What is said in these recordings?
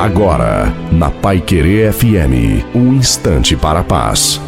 Agora, na Pai Querer FM, um instante para a paz.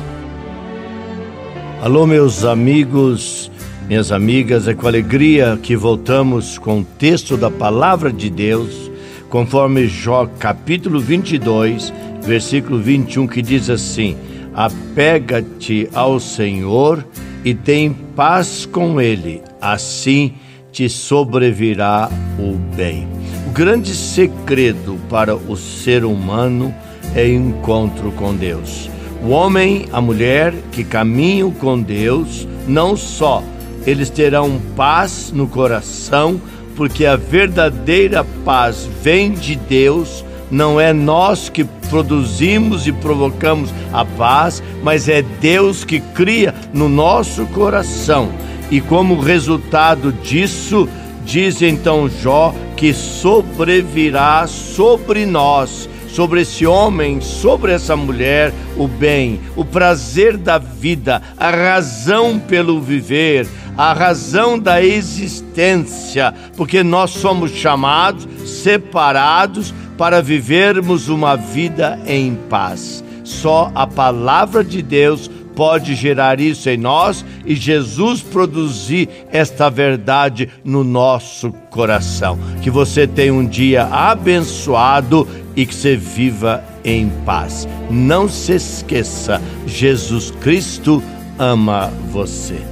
Alô, meus amigos, minhas amigas, é com alegria que voltamos com o texto da palavra de Deus, conforme Jó capítulo 22, versículo 21, que diz assim: Apega-te ao Senhor e tem paz com Ele, assim te sobrevirá o bem. O grande segredo para o ser humano é encontro com Deus. O homem, a mulher que caminham com Deus, não só eles terão paz no coração, porque a verdadeira paz vem de Deus, não é nós que produzimos e provocamos a paz, mas é Deus que cria no nosso coração. E como resultado disso, diz então Jó que sobrevirá sobre nós, sobre esse homem, sobre essa mulher, o bem, o prazer da vida, a razão pelo viver, a razão da existência, porque nós somos chamados, separados para vivermos uma vida em paz. Só a palavra de Deus pode gerar isso em nós e Jesus produzir esta verdade no nosso coração. Que você tenha um dia abençoado e que você viva em paz. Não se esqueça, Jesus Cristo ama você.